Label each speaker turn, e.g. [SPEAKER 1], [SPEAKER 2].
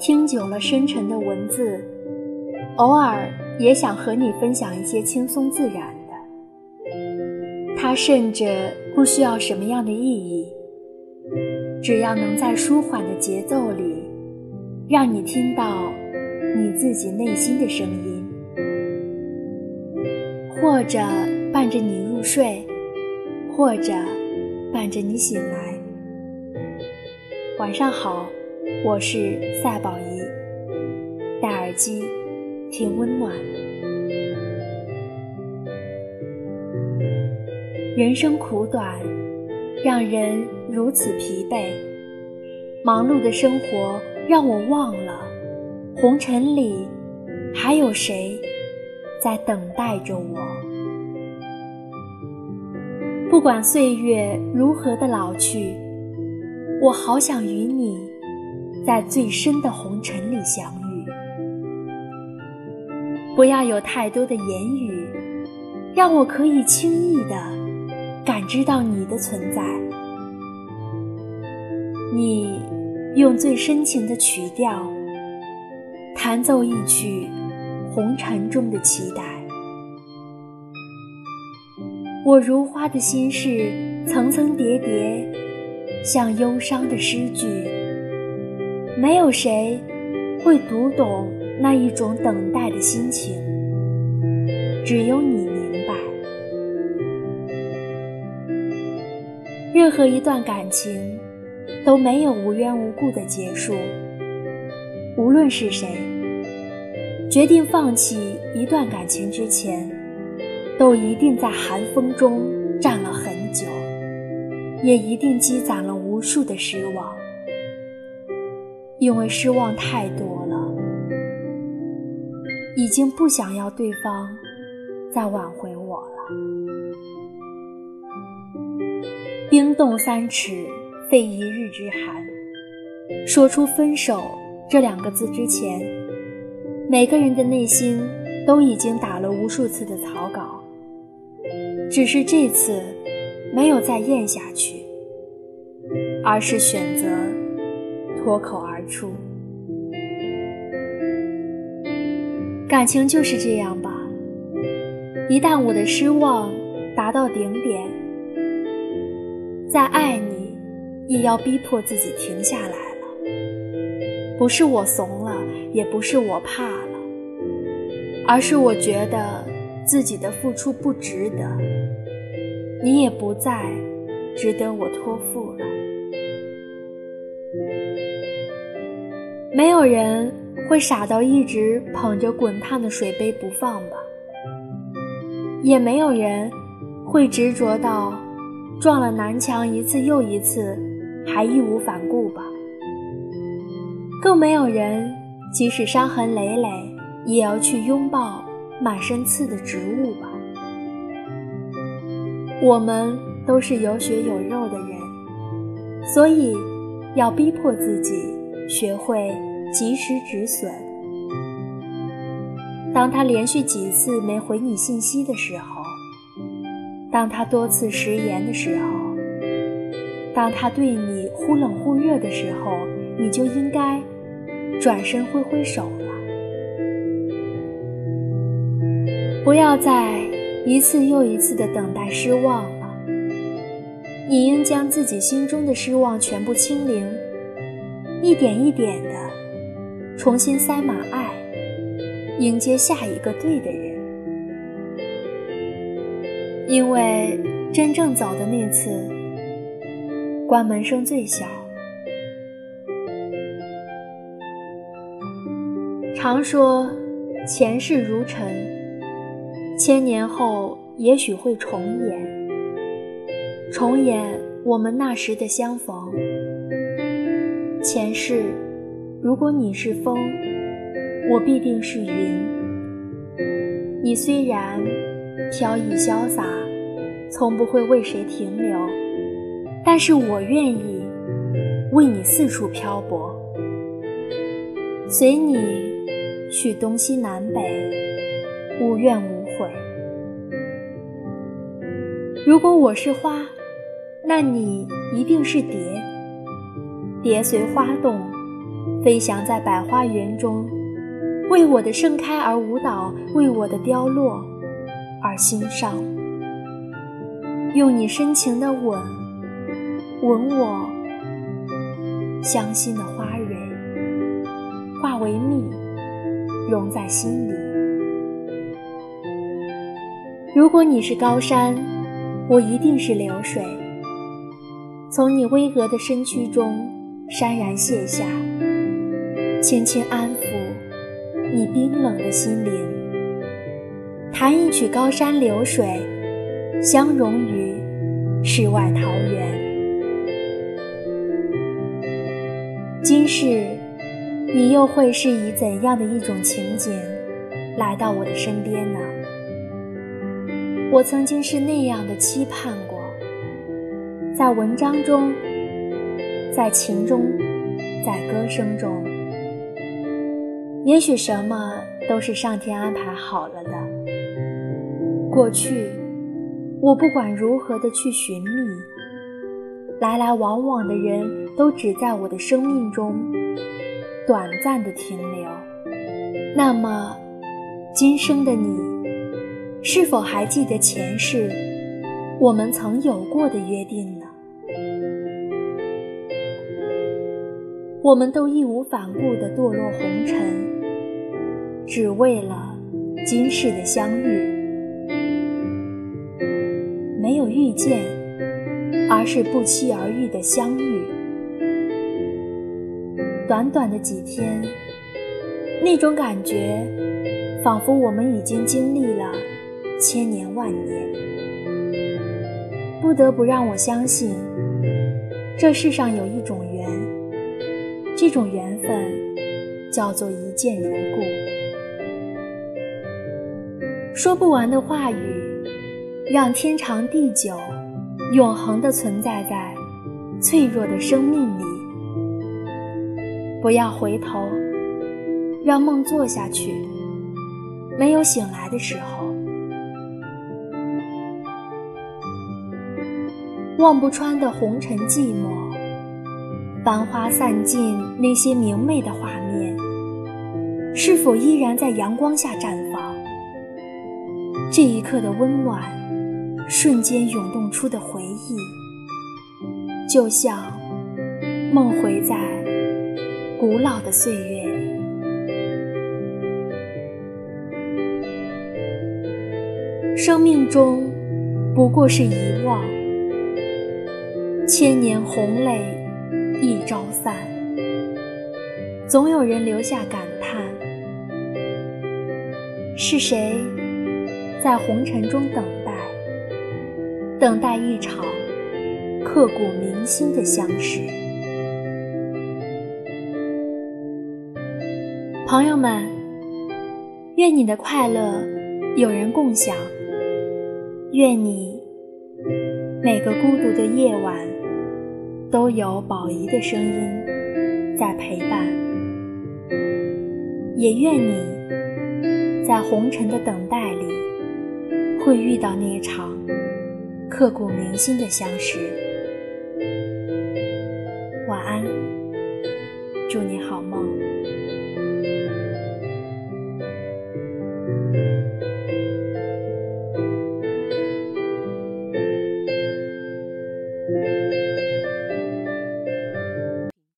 [SPEAKER 1] 听久了深沉的文字，偶尔也想和你分享一些轻松自然的。它甚至不需要什么样的意义，只要能在舒缓的节奏里，让你听到你自己内心的声音，或者伴着你入睡，或者伴着你醒来。晚上好。我是赛宝仪，戴耳机听温暖。人生苦短，让人如此疲惫。忙碌的生活让我忘了，红尘里还有谁在等待着我？不管岁月如何的老去，我好想与你。在最深的红尘里相遇，不要有太多的言语，让我可以轻易的感知到你的存在。你用最深情的曲调弹奏一曲红尘中的期待，我如花的心事层层叠叠，像忧伤的诗句。没有谁会读懂那一种等待的心情，只有你明白。任何一段感情都没有无缘无故的结束。无论是谁决定放弃一段感情之前，都一定在寒风中站了很久，也一定积攒了无数的失望。因为失望太多了，已经不想要对方再挽回我了。冰冻三尺，非一日之寒。说出分手这两个字之前，每个人的内心都已经打了无数次的草稿，只是这次没有再咽下去，而是选择。脱口而出，感情就是这样吧。一旦我的失望达到顶点，再爱你，也要逼迫自己停下来了。不是我怂了，也不是我怕了，而是我觉得自己的付出不值得，你也不再值得我托付了。没有人会傻到一直捧着滚烫的水杯不放吧？也没有人会执着到撞了南墙一次又一次还义无反顾吧？更没有人即使伤痕累累也要去拥抱满身刺的植物吧？我们都是有血有肉的人，所以要逼迫自己。学会及时止损。当他连续几次没回你信息的时候，当他多次食言的时候，当他对你忽冷忽热的时候，你就应该转身挥挥手了。不要再一次又一次的等待失望了。你应将自己心中的失望全部清零。一点一点的重新塞满爱，迎接下一个对的人。因为真正走的那次，关门声最小。常说前世如尘，千年后也许会重演，重演我们那时的相逢。前世，如果你是风，我必定是云。你虽然飘逸潇洒，从不会为谁停留，但是我愿意为你四处漂泊，随你去东西南北，无怨无悔。如果我是花，那你一定是蝶。蝶随花动，飞翔在百花园中，为我的盛开而舞蹈，为我的凋落而欣赏。用你深情的吻，吻我香馨的花蕊，化为蜜，融在心里。如果你是高山，我一定是流水，从你巍峨的身躯中潸然泻下，轻轻安抚你冰冷的心灵，弹一曲高山流水，相融于世外桃源。今世，你又会是以怎样的一种情景来到我的身边呢？我曾经是那样的期盼过，在文章中，在情中，在歌声中，也许什么都是上天安排好了的。过去，我不管如何的去寻觅，来来往往的人都只在我的生命中短暂的停留。那么，今生的你。是否还记得前世我们曾有过的约定呢？我们都义无反顾地堕落红尘，只为了今世的相遇。没有遇见，而是不期而遇的相遇。短短的几天，那种感觉，仿佛我们已经经历了。千年万年，不得不让我相信，这世上有一种缘，这种缘分叫做一见如故。说不完的话语，让天长地久、永恒的存在在脆弱的生命里。不要回头，让梦做下去，没有醒来的时候。望不穿的红尘寂寞，繁花散尽，那些明媚的画面，是否依然在阳光下绽放？这一刻的温暖，瞬间涌动出的回忆，就像梦回在古老的岁月里。生命中不过是遗忘。千年红泪一朝散，总有人留下感叹：是谁在红尘中等待，等待一场刻骨铭心的相识？朋友们，愿你的快乐有人共享，愿你每个孤独的夜晚。都有宝仪的声音在陪伴，也愿你在红尘的等待里，会遇到那一场刻骨铭心的相识。晚安，祝你好梦。